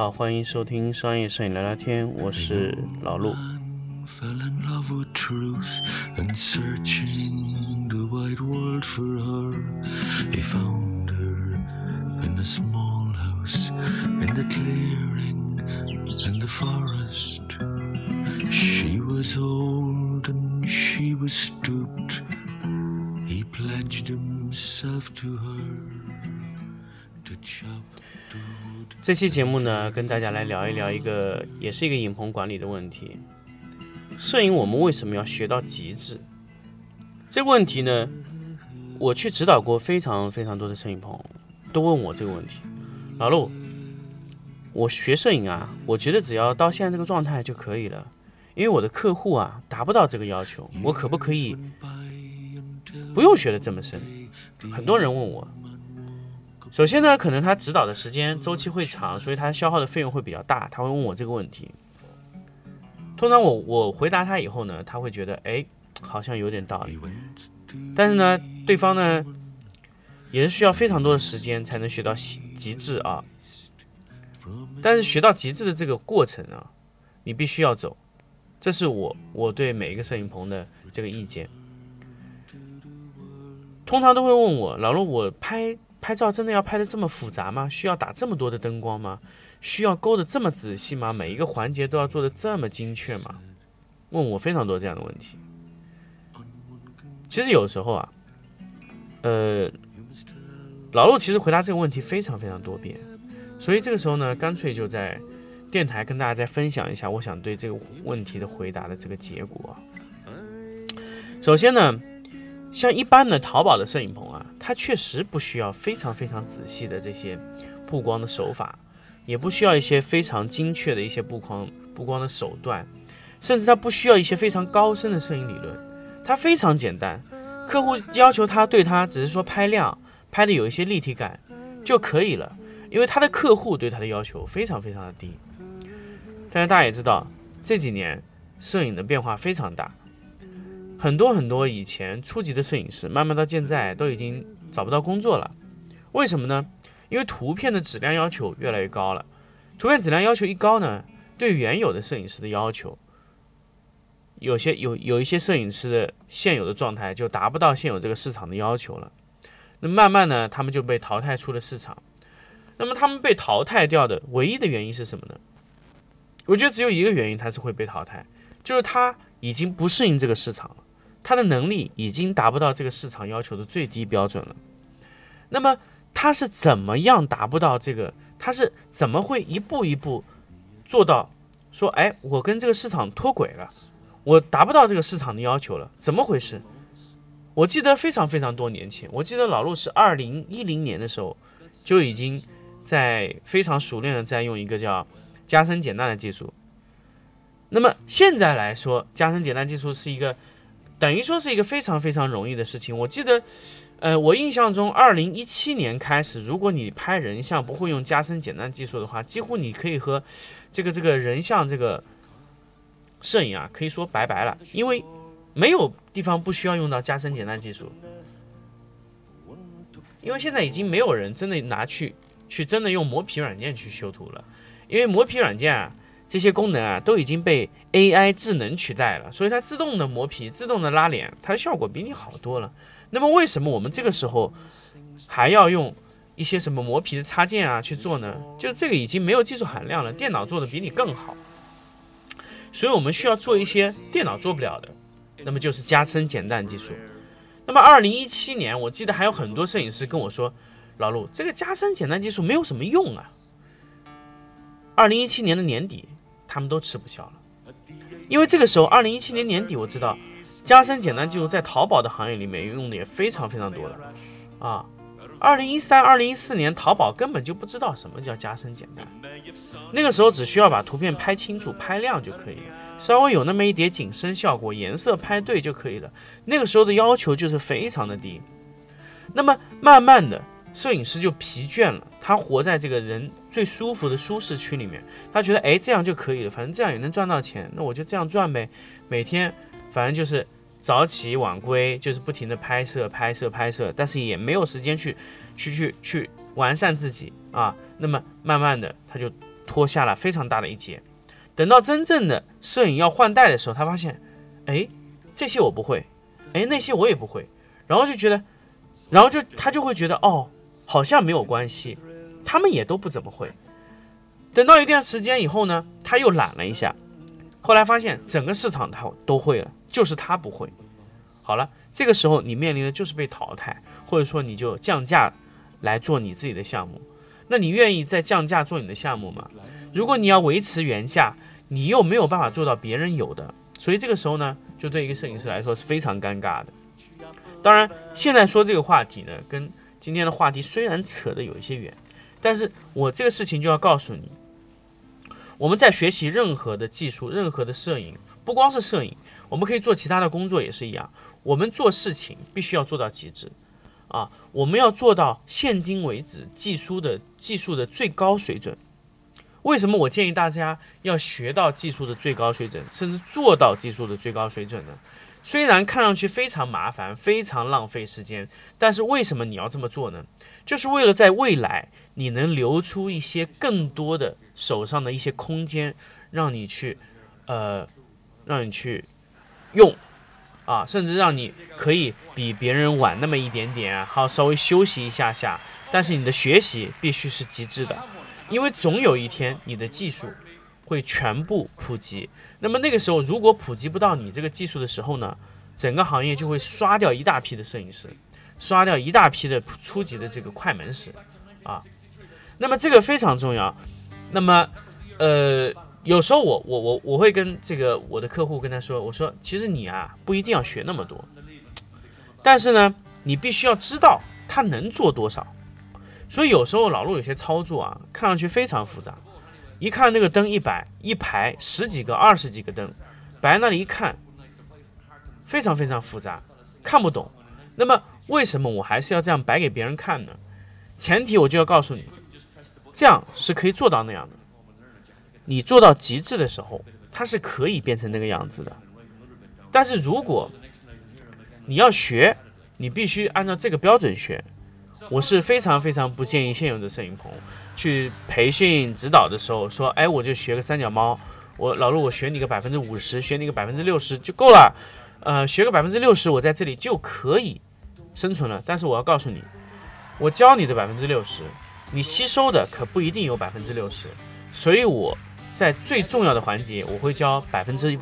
好，欢迎收听商业摄影聊聊天，我是老陆。这期节目呢跟大家来聊一聊一个也是一个影棚管理的问题。摄影我们为什么要学到极致？这个问题呢我去指导过非常非常多的摄影棚都问我这个问题。老陆我学摄影啊我觉得只要到现在这个状态就可以了因为我的客户啊达不到这个要求我可不可以不用学的这么深？很多人问我首先呢，可能他指导的时间周期会长，所以他消耗的费用会比较大，他会问我这个问题。通常我我回答他以后呢，他会觉得哎，好像有点道理，但是呢，对方呢也是需要非常多的时间才能学到极极致啊。但是学到极致的这个过程啊，你必须要走，这是我我对每一个摄影棚的这个意见。通常都会问我，老陆，我拍拍照真的要拍的这么复杂吗？需要打这么多的灯光吗？需要勾的这么仔细吗？每一个环节都要做的这么精确吗？问我非常多这样的问题。其实有时候啊，呃，老陆其实回答这个问题非常非常多遍，所以这个时候呢，干脆就在电台跟大家再分享一下，我想对这个问题的回答的这个结果。首先呢。像一般的淘宝的摄影棚，它确实不需要非常非常仔细的这些布光的手法，也不需要一些非常精确的一些布光布光的手段，甚至它不需要一些非常高深的摄影理论，它非常简单。客户要求他对他只是说拍亮，拍的有一些立体感就可以了，因为他的客户对他的要求非常非常的低。但是大家也知道，这几年摄影的变化非常大。很多很多以前初级的摄影师，慢慢到现在都已经找不到工作了。为什么呢？因为图片的质量要求越来越高了。图片质量要求一高呢，对原有的摄影师的要求，有些有有一些摄影师的现有的状态就达不到现有这个市场的要求了。那慢慢呢，他们就被淘汰出了市场。那么他们被淘汰掉的唯一的原因是什么呢？我觉得只有一个原因，他是会被淘汰，就是他已经不适应这个市场。他的能力已经达不到这个市场要求的最低标准了。那么他是怎么样达不到这个？他是怎么会一步一步做到说，哎，我跟这个市场脱轨了，我达不到这个市场的要求了？怎么回事？我记得非常非常多年前，我记得老陆是二零一零年的时候就已经在非常熟练的在用一个叫加深减淡的技术。那么现在来说，加深减淡技术是一个。等于说是一个非常非常容易的事情。我记得，呃，我印象中，二零一七年开始，如果你拍人像不会用加深减淡技术的话，几乎你可以和这个这个人像这个摄影啊，可以说拜拜了，因为没有地方不需要用到加深减淡技术。因为现在已经没有人真的拿去去真的用磨皮软件去修图了，因为磨皮软件啊。这些功能啊都已经被 AI 智能取代了，所以它自动的磨皮、自动的拉脸，它的效果比你好多了。那么为什么我们这个时候还要用一些什么磨皮的插件啊去做呢？就这个已经没有技术含量了，电脑做的比你更好。所以我们需要做一些电脑做不了的，那么就是加深减淡技术。那么二零一七年，我记得还有很多摄影师跟我说：“老陆，这个加深减淡技术没有什么用啊。”二零一七年的年底。他们都吃不消了，因为这个时候，二零一七年年底，我知道加深简单技术在淘宝的行业里面用的也非常非常多了啊。二零一三、二零一四年，淘宝根本就不知道什么叫加深简单，那个时候只需要把图片拍清楚、拍亮就可以了，稍微有那么一点景深效果，颜色拍对就可以了。那个时候的要求就是非常的低。那么慢慢的，摄影师就疲倦了。他活在这个人最舒服的舒适区里面，他觉得哎这样就可以了，反正这样也能赚到钱，那我就这样赚呗。每天反正就是早起晚归，就是不停的拍摄拍摄拍摄，但是也没有时间去去去去完善自己啊。那么慢慢的他就拖下了非常大的一截。等到真正的摄影要换代的时候，他发现，哎，这些我不会，哎，那些我也不会，然后就觉得，然后就他就会觉得，哦，好像没有关系，他们也都不怎么会。等到一段时间以后呢，他又懒了一下，后来发现整个市场他都会了，就是他不会。好了，这个时候你面临的就是被淘汰，或者说你就降价来做你自己的项目。那你愿意再降价做你的项目吗？如果你要维持原价，你又没有办法做到别人有的，所以这个时候呢，就对一个摄影师来说是非常尴尬的。当然，现在说这个话题呢，跟今天的话题虽然扯得有一些远，但是我这个事情就要告诉你，我们在学习任何的技术、任何的摄影，不光是摄影，我们可以做其他的工作也是一样。我们做事情必须要做到极致。啊，我们要做到现今为止技术的技术的最高水准。为什么我建议大家要学到技术的最高水准，甚至做到技术的最高水准呢？虽然看上去非常麻烦，非常浪费时间，但是为什么你要这么做呢？就是为了在未来你能留出一些更多的手上的一些空间，让你去，呃，让你去用。啊，甚至让你可以比别人晚那么一点点，好稍微休息一下下。但是你的学习必须是极致的，因为总有一天你的技术会全部普及。那么那个时候，如果普及不到你这个技术的时候呢，整个行业就会刷掉一大批的摄影师，刷掉一大批的初级的这个快门师啊。那么这个非常重要。那么，呃。有时候我我我我会跟这个我的客户跟他说，我说其实你啊不一定要学那么多，但是呢你必须要知道他能做多少。所以有时候老陆有些操作啊看上去非常复杂，一看那个灯一摆一排十几个二十几个灯摆在那里一看，非常非常复杂，看不懂。那么为什么我还是要这样摆给别人看呢？前提我就要告诉你，这样是可以做到那样的。你做到极致的时候，它是可以变成那个样子的。但是如果你要学，你必须按照这个标准学。我是非常非常不建议现有的摄影棚去培训指导的时候说，哎，我就学个三脚猫，我老陆我学你个百分之五十，学你个百分之六十就够了。呃，学个百分之六十，我在这里就可以生存了。但是我要告诉你，我教你的百分之六十，你吸收的可不一定有百分之六十，所以我。在最重要的环节，我会教百分之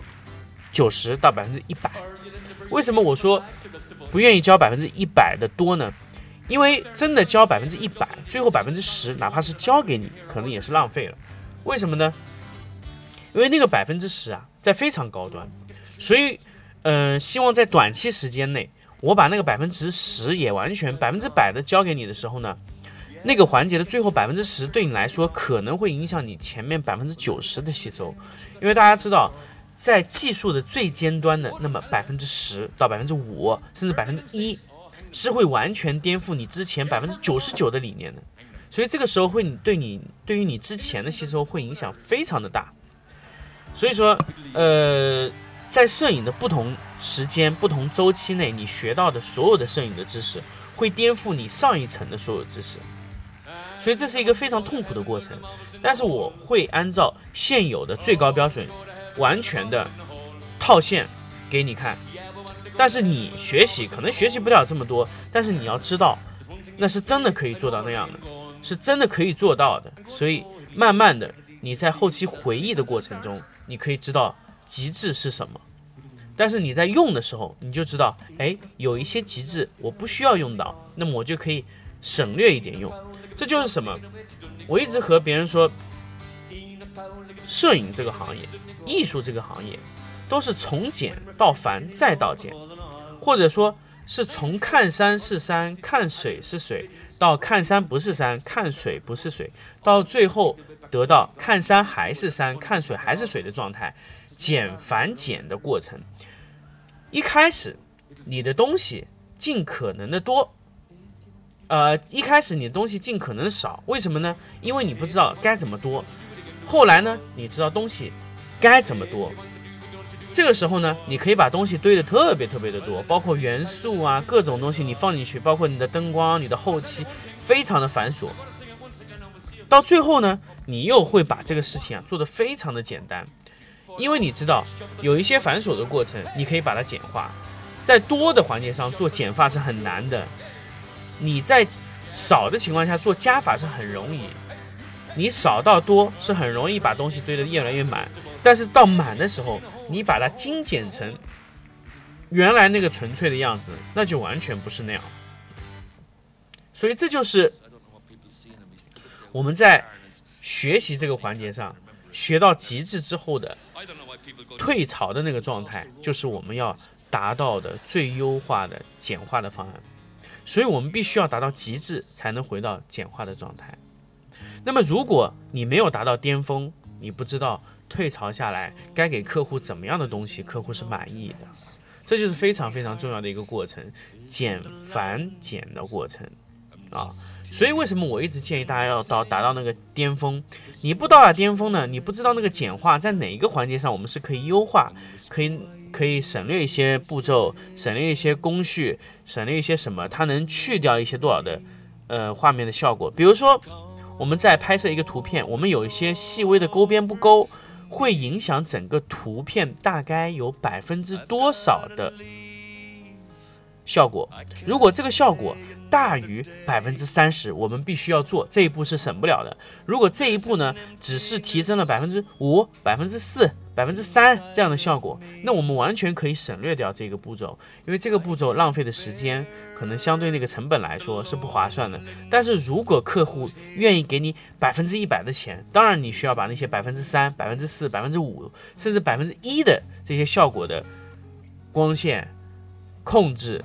九十到百分之一百。为什么我说不愿意教百分之一百的多呢？因为真的交百分之一百，最后百分之十，哪怕是交给你，可能也是浪费了。为什么呢？因为那个百分之十啊，在非常高端，所以，嗯，希望在短期时间内，我把那个百分之十也完全百分之百的交给你的时候呢？那个环节的最后百分之十，对你来说可能会影响你前面百分之九十的吸收，因为大家知道，在技术的最尖端的那么百分之十到百分之五，甚至百分之一，是会完全颠覆你之前百分之九十九的理念的，所以这个时候会对你对于你之前的吸收会影响非常的大，所以说，呃，在摄影的不同时间、不同周期内，你学到的所有的摄影的知识，会颠覆你上一层的所有知识。所以这是一个非常痛苦的过程，但是我会按照现有的最高标准，完全的套现给你看。但是你学习可能学习不了这么多，但是你要知道，那是真的可以做到那样的，是真的可以做到的。所以慢慢的你在后期回忆的过程中，你可以知道极致是什么。但是你在用的时候，你就知道，哎，有一些极致我不需要用到，那么我就可以省略一点用。这就是什么？我一直和别人说，摄影这个行业、艺术这个行业，都是从简到繁再到简，或者说是从看山是山、看水是水，到看山不是山、看水不是水，到最后得到看山还是山、看水还是水的状态，减繁简的过程。一开始，你的东西尽可能的多。呃，一开始你的东西尽可能少，为什么呢？因为你不知道该怎么多。后来呢，你知道东西该怎么多。这个时候呢，你可以把东西堆得特别特别的多，包括元素啊，各种东西你放进去，包括你的灯光、你的后期，非常的繁琐。到最后呢，你又会把这个事情啊做得非常的简单，因为你知道有一些繁琐的过程，你可以把它简化，在多的环节上做减法是很难的，你在少的情况下做加法是很容易，你少到多是很容易把东西堆得越来越满，但是到满的时候，你把它精简成原来那个纯粹的样子，那就完全不是那样。所以这就是我们在学习这个环节上学到极致之后的退潮的那个状态，就是我们要达到的最优化的简化的方案。所以我们必须要达到极致，才能回到简化的状态。那么，如果你没有达到巅峰，你不知道退潮下来该给客户怎么样的东西，客户是满意的，这就是非常非常重要的一个过程，减繁简的过程啊。所以，为什么我一直建议大家要到达到那个巅峰？你不到达巅峰呢，你不知道那个简化在哪一个环节上我们是可以优化，可以。可以省略一些步骤，省略一些工序，省略一些什么？它能去掉一些多少的，呃，画面的效果。比如说，我们在拍摄一个图片，我们有一些细微的勾边不勾，会影响整个图片大概有百分之多少的效果。如果这个效果，大于百分之三十，我们必须要做这一步是省不了的。如果这一步呢，只是提升了百分之五、百分之四、百分之三这样的效果，那我们完全可以省略掉这个步骤，因为这个步骤浪费的时间可能相对那个成本来说是不划算的。但是如果客户愿意给你百分之一百的钱，当然你需要把那些百分之三、百分之四、百分之五，甚至百分之一的这些效果的光线控制。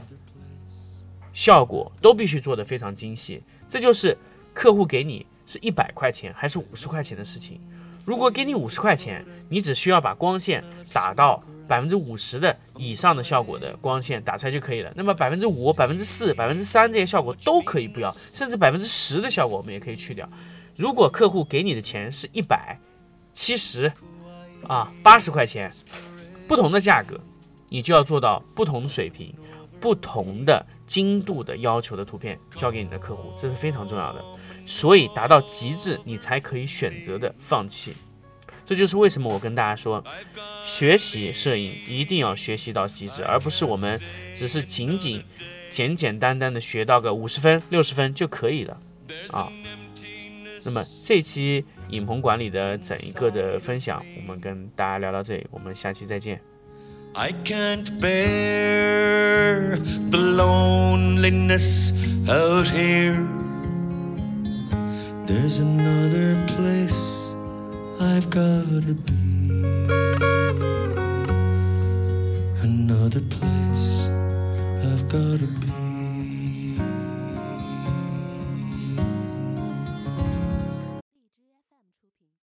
效果都必须做得非常精细，这就是客户给你是一百块钱还是五十块钱的事情。如果给你五十块钱，你只需要把光线打到百分之五十的以上的效果的光线打出来就可以了。那么百分之五、百分之四、百分之三这些效果都可以不要，甚至百分之十的效果我们也可以去掉。如果客户给你的钱是一百、七十啊、八十块钱，不同的价格，你就要做到不同水平、不同的。精度的要求的图片交给你的客户，这是非常重要的。所以达到极致，你才可以选择的放弃。这就是为什么我跟大家说，学习摄影一定要学习到极致，而不是我们只是仅仅简简单单的学到个五十分、六十分就可以了啊。那么这期影棚管理的整一个的分享，我们跟大家聊到这里，我们下期再见。I can't bear the loneliness out here. There's another place I've gotta be. Another place I've gotta be.